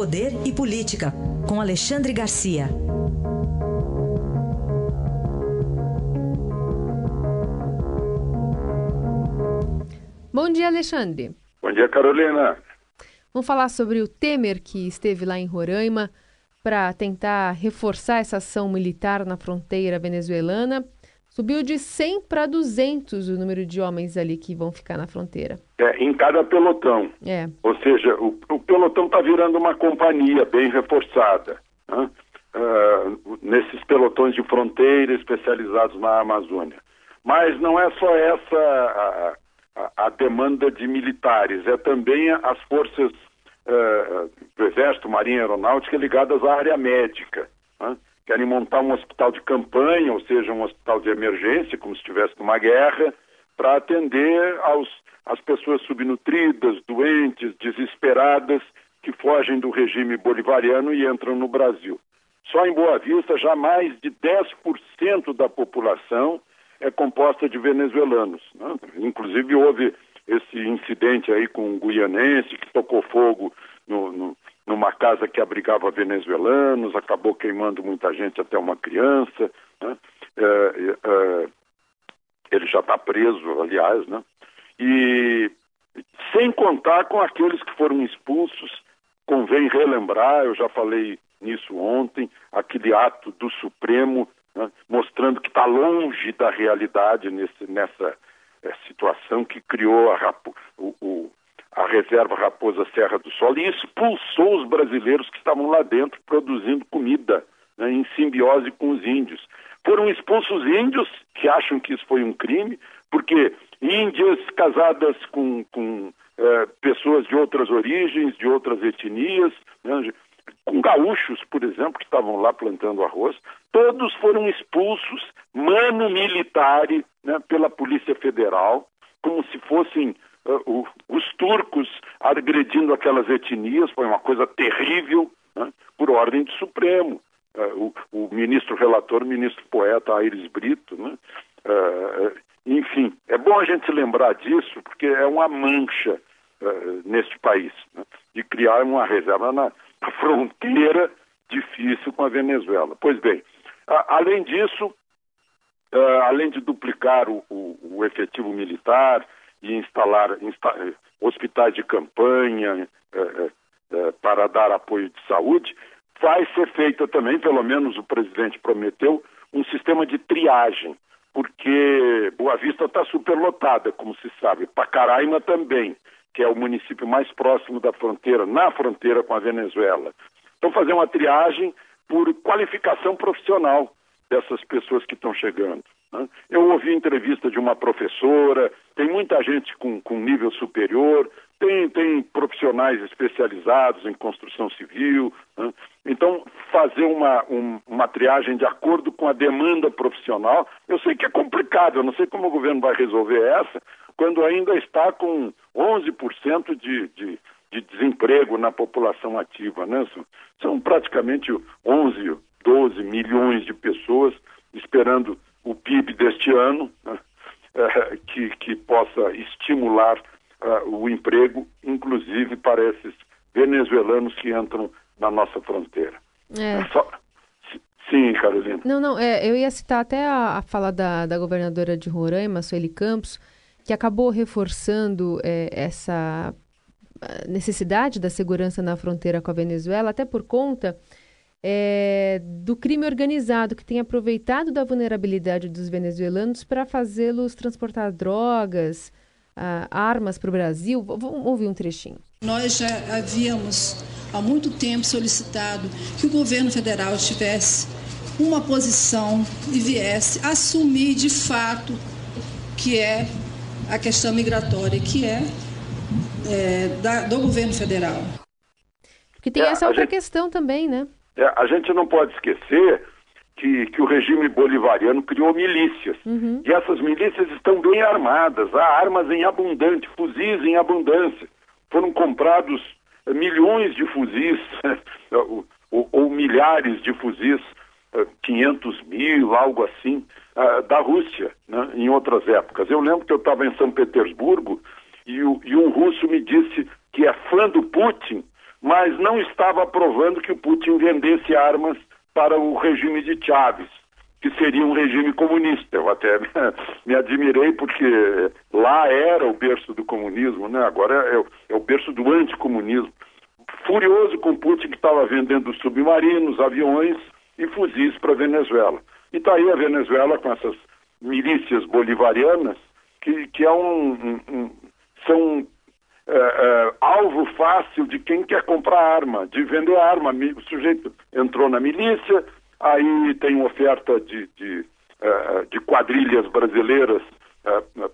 Poder e Política, com Alexandre Garcia. Bom dia, Alexandre. Bom dia, Carolina. Vamos falar sobre o Temer, que esteve lá em Roraima para tentar reforçar essa ação militar na fronteira venezuelana. Subiu de 100 para 200 o número de homens ali que vão ficar na fronteira. É, em cada pelotão. É. Ou seja, o, o pelotão está virando uma companhia bem reforçada. Né? Uh, nesses pelotões de fronteira especializados na Amazônia. Mas não é só essa a, a, a demanda de militares, é também as forças uh, do Exército, Marinha Aeronáutica ligadas à área médica. Né? Querem montar um hospital de campanha, ou seja, um hospital de emergência, como se estivesse numa guerra, para atender aos, às pessoas subnutridas, doentes, desesperadas, que fogem do regime bolivariano e entram no Brasil. Só em Boa Vista, já mais de 10% da população é composta de venezuelanos. Né? Inclusive, houve esse incidente aí com um guianense que tocou fogo no, no, numa casa que abrigava venezuelanos, acabou queimando muita gente, até uma criança. Né? É, é, ele já está preso, aliás, né? E sem contar com aqueles que foram expulsos, convém relembrar, eu já falei nisso ontem, aquele ato do Supremo né? mostrando que está longe da realidade nesse, nessa é, situação que criou a reserva Raposa Serra do Sol e expulsou os brasileiros que estavam lá dentro produzindo comida né, em simbiose com os índios. Foram expulsos índios que acham que isso foi um crime, porque índias casadas com, com é, pessoas de outras origens, de outras etnias, né, com gaúchos, por exemplo, que estavam lá plantando arroz, todos foram expulsos, mano militare, né, pela Polícia Federal, como se fossem uh, os turcos agredindo aquelas etnias, foi uma coisa terrível, né, por ordem do Supremo. Uh, o, o, ministro relator, o ministro poeta Aires Brito, né, uh, enfim, é bom a gente lembrar disso, porque é uma mancha neste país, né, de criar uma reserva na, na, fronteira difícil com a Venezuela. Pois bem, além disso, além de duplicar o, o, o efetivo militar, e instalar insta, eh, hospitais de campanha eh, eh, para dar apoio de saúde, vai ser feita também, pelo menos o presidente prometeu, um sistema de triagem, porque Boa Vista está superlotada, como se sabe, Pacaraima também, que é o município mais próximo da fronteira, na fronteira com a Venezuela. Então, fazer uma triagem por qualificação profissional dessas pessoas que estão chegando. Eu ouvi entrevista de uma professora, tem muita gente com, com nível superior, tem, tem profissionais especializados em construção civil. Né? Então, fazer uma, um, uma triagem de acordo com a demanda profissional, eu sei que é complicado, eu não sei como o governo vai resolver essa, quando ainda está com 11% de, de, de desemprego na população ativa. Né? São praticamente 11, 12 milhões de pessoas esperando o PIB deste ano, né, é, que, que possa estimular uh, o emprego, inclusive para esses venezuelanos que entram na nossa fronteira. É. É só... Sim, Carolina. Não, não, é, eu ia citar até a, a fala da, da governadora de Roraima, Sueli Campos, que acabou reforçando é, essa necessidade da segurança na fronteira com a Venezuela, até por conta é, do crime organizado que tem aproveitado da vulnerabilidade dos venezuelanos para fazê-los transportar drogas, ah, armas para o Brasil. Vamos ouvir um trechinho. Nós já havíamos há muito tempo solicitado que o governo federal tivesse uma posição e viesse assumir de fato que é a questão migratória, que é, é da, do governo federal. Porque tem é, essa outra gente... questão também, né? É, a gente não pode esquecer que, que o regime bolivariano criou milícias. Uhum. E essas milícias estão bem armadas, há armas em abundante, fuzis em abundância. Foram comprados eh, milhões de fuzis, ou, ou, ou, milhares de fuzis, 500 eh, mil, algo assim, eh, da Rússia, né, em outras épocas. Eu lembro que eu estava em São Petersburgo e, o, e um russo me disse que é fã do Putin mas não estava aprovando que o Putin vendesse armas para o regime de Chávez, que seria um regime comunista. Eu até me admirei porque lá era o berço do comunismo, né? agora é, o, é o berço do anticomunismo. Furioso com Putin que estava vendendo submarinos, aviões e fuzis para a Venezuela. E está aí a Venezuela com essas milícias bolivarianas que, que é um, um, um são é, é, alvo fácil de quem quer comprar arma, de vender arma. O sujeito entrou na milícia, aí tem oferta de, de, é, de quadrilhas brasileiras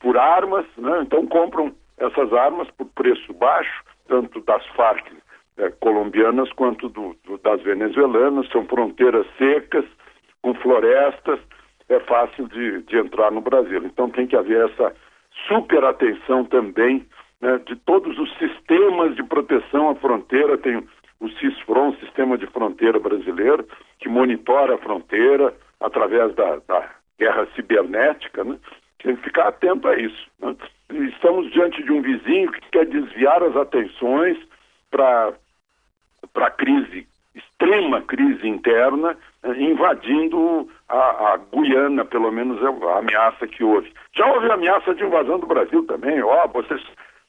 por armas, né? então compram essas armas por preço baixo, tanto das Farc colombianas quanto do, do, das venezuelanas, são fronteiras secas, com florestas, é fácil de, de entrar no Brasil. Então tem que haver essa super atenção também né, de todos os sistemas de proteção à fronteira. Tem o CISFRON, Sistema de Fronteira Brasileiro, que monitora a fronteira através da, da guerra cibernética. Né? Tem que ficar atento a isso. Né? Estamos diante de um vizinho que quer desviar as atenções para a crise, extrema crise interna, eh, invadindo a, a, Guiana, pelo menos é a ameaça que houve. Já houve ameaça de invasão do Brasil também. Ó, oh, vocês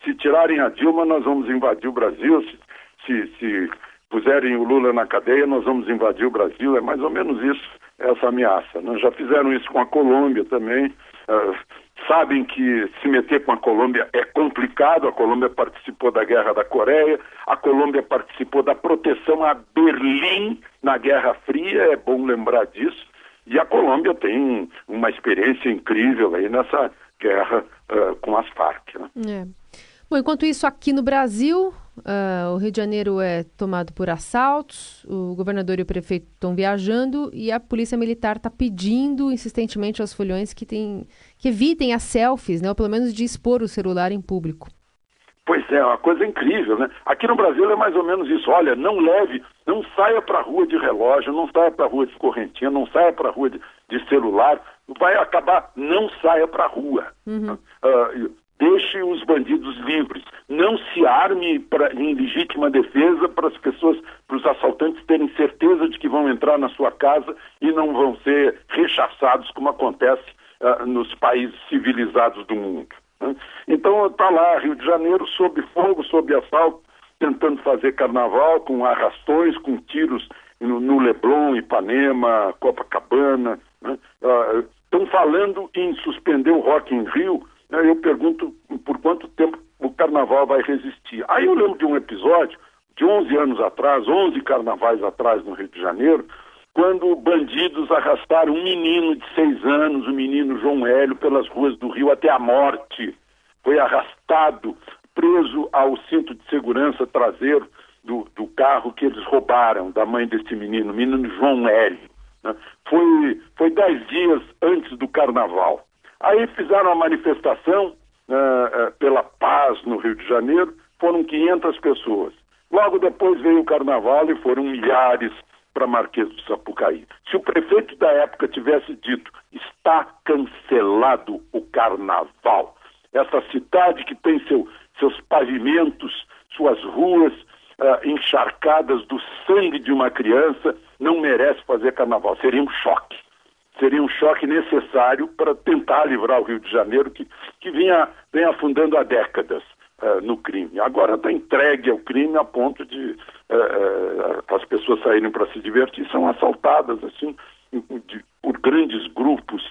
se tirarem a Dilma, nós vamos invadir o Brasil. Se, se, se puserem o Lula na cadeia, nós vamos invadir o Brasil. É mais ou menos isso, essa ameaça. Né? Já fizeram isso com a Colômbia também. Uh, sabem que se meter com a Colômbia é complicado. A Colômbia participou da Guerra da Coreia, a Colômbia participou da proteção a Berlim na Guerra Fria, é bom lembrar disso. E a Colômbia tem uma experiência incrível aí nessa guerra uh, com as Farc. Né? É. Bom, enquanto isso, aqui no Brasil, uh, o Rio de Janeiro é tomado por assaltos, o governador e o prefeito estão viajando e a polícia militar está pedindo insistentemente aos folhões que, tem, que evitem as selfies, né, ou pelo menos de expor o celular em público. Pois é, uma coisa incrível, né? Aqui no Brasil é mais ou menos isso. Olha, não leve, não saia para a rua de relógio, não saia para a rua de correntinha, não saia para a rua de, de, celular. Vai acabar, não saia para a rua. Uhum. Uh, deixe os bandidos livres, não se arme pra, em legítima defesa para as pessoas, para os assaltantes terem certeza de que vão entrar na sua casa e não vão ser rechaçados como acontece uh, nos países civilizados do mundo. Né? Então está lá Rio de Janeiro sob fogo, sob assalto, tentando fazer carnaval com arrastões, com tiros no, no Leblon, Ipanema, Copacabana. Estão né? uh, falando em suspender o Rock in Rio eu pergunto por quanto tempo o carnaval vai resistir. Aí eu lembro de um episódio de 11 anos atrás, 11 carnavais atrás no Rio de Janeiro, quando bandidos arrastaram um menino de seis anos, o menino João Hélio, pelas ruas do Rio até a morte. Foi arrastado, preso ao cinto de segurança traseiro do, do carro que eles roubaram da mãe desse menino, o menino João Hélio. Né? Foi, foi dez dias antes do carnaval. Aí fizeram a manifestação uh, uh, pela paz no Rio de Janeiro, foram 500 pessoas. Logo depois veio o carnaval e foram milhares para Marquês do Sapucaí. Se o prefeito da época tivesse dito está cancelado o carnaval, essa cidade que tem seu, seus pavimentos, suas ruas uh, encharcadas do sangue de uma criança, não merece fazer carnaval. Seria um choque seria um choque necessário para tentar livrar o Rio de Janeiro, que, que vinha, vem afundando há décadas uh, no crime. Agora está entregue ao crime a ponto de uh, uh, as pessoas saírem para se divertir, são assaltadas assim de, por grandes grupos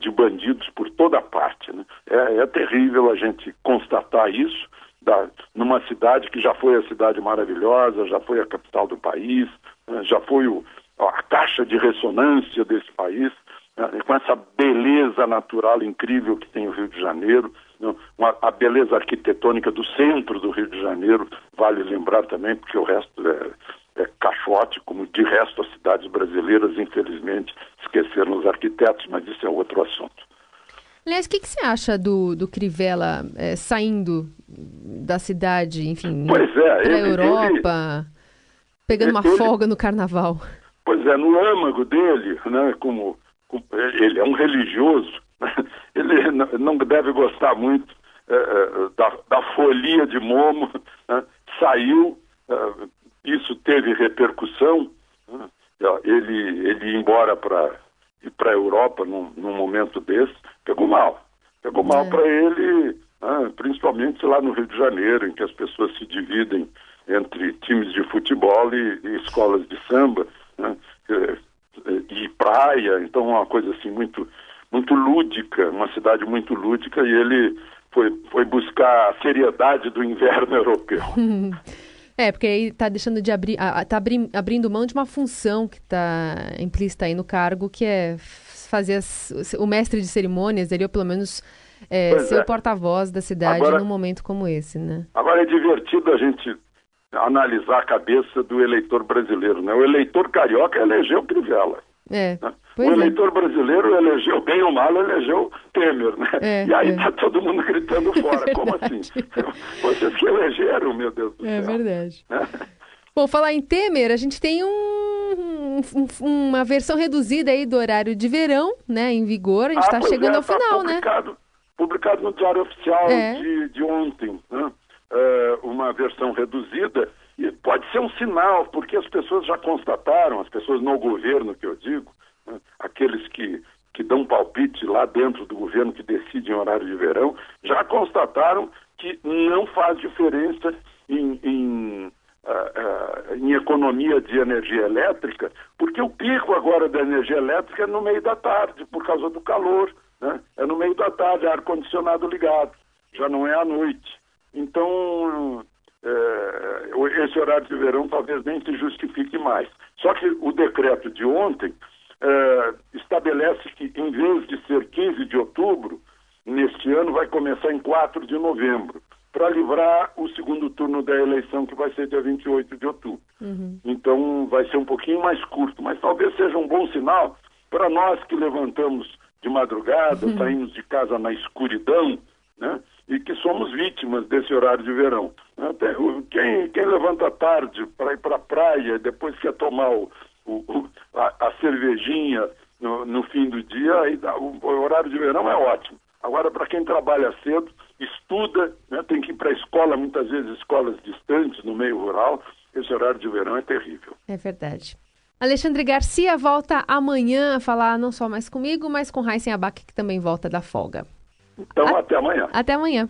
de bandidos por toda parte. Né? É, é, terrível a gente constatar isso da, numa cidade que já foi a cidade maravilhosa, já foi a capital do país, né? já foi o, a caixa de ressonância desse país, né, com essa beleza natural incrível que tem o Rio de Janeiro, né, uma, a beleza arquitetônica do centro do Rio de Janeiro, vale lembrar também, porque o resto é, é caixote, como de resto as cidades brasileiras, infelizmente, esqueceram os arquitetos, mas isso é outro assunto. Aliás, o que, que, você acha do, do Crivella é, saindo da cidade, enfim, para a Europa, ele, pegando uma ele, folga no carnaval? Pois é, no âmago dele, né, como, como ele é um religioso, né, ele não deve gostar muito é, da, da folia de Momo, né, saiu uh, isso teve repercussão. Né? Ele, ele ir embora para para a Europa num, num, momento desse, pegou mal. Pegou mal é. para ele, né? principalmente lá no Rio de Janeiro, em que as pessoas se dividem entre times de futebol e, e escolas de samba né? e praia, então uma coisa assim muito muito lúdica, uma cidade muito lúdica e ele foi, foi buscar a seriedade do inverno europeu. É, porque aí está deixando de abrir, está abrindo mão de uma função que está implícita aí no cargo, que é fazer as, o mestre de cerimônias, ele ou pelo menos é, ser é. o porta-voz da cidade agora, num momento como esse, né? Agora é divertido a gente analisar a cabeça do eleitor brasileiro, né? O eleitor carioca elegeu Crivella. É. Né? o é. eleitor é. brasileiro elegeu, bem ou mal, elegeu Temer, né? É, e aí está é. todo mundo gritando fora. Como assim? Vocês que elegeram, meu Deus do é céu. É verdade. Né? Bom, falar em Temer, a gente tem um, um, uma versão reduzida aí do horário de verão, né, em vigor. A gente está ah, chegando é, ao tá final, publicado, né? Publicado no Diário Oficial de, de ontem, né? Uma versão reduzida e pode ser um sinal, porque as pessoas já constataram, as pessoas no governo que eu digo, né, aqueles que, que dão palpite lá dentro do governo que decidem horário de verão, já constataram que não faz diferença em, em, uh, uh, em economia de energia elétrica, porque o pico agora da energia elétrica é no meio da tarde, por causa do calor. Né? É no meio da tarde, ar-condicionado ligado, já não é à noite. Então, é, esse horário de verão talvez nem se justifique mais. Só que o decreto de ontem é, estabelece que, em vez de ser 15 de outubro, neste ano vai começar em 4 de novembro, para livrar o segundo turno da eleição, que vai ser dia 28 de outubro. Uhum. Então vai ser um pouquinho mais curto, mas talvez seja um bom sinal para nós que levantamos de madrugada, uhum. saímos de casa na escuridão, né? E que somos vítimas desse horário de verão. Até, quem, quem levanta tarde para ir para a praia, depois quer tomar o, o, a, a, cervejinha no, no, fim do dia, aí dá, o, o, horário de verão é ótimo. Agora, para quem trabalha cedo, estuda, né, tem que ir para a escola, muitas vezes escolas distantes, no meio rural, esse horário de verão é terrível. É verdade. Alexandre Garcia volta amanhã a falar não só mais comigo, mas com Raíssen Abac, que também volta da folga. Então, a... até amanhã. Até amanhã.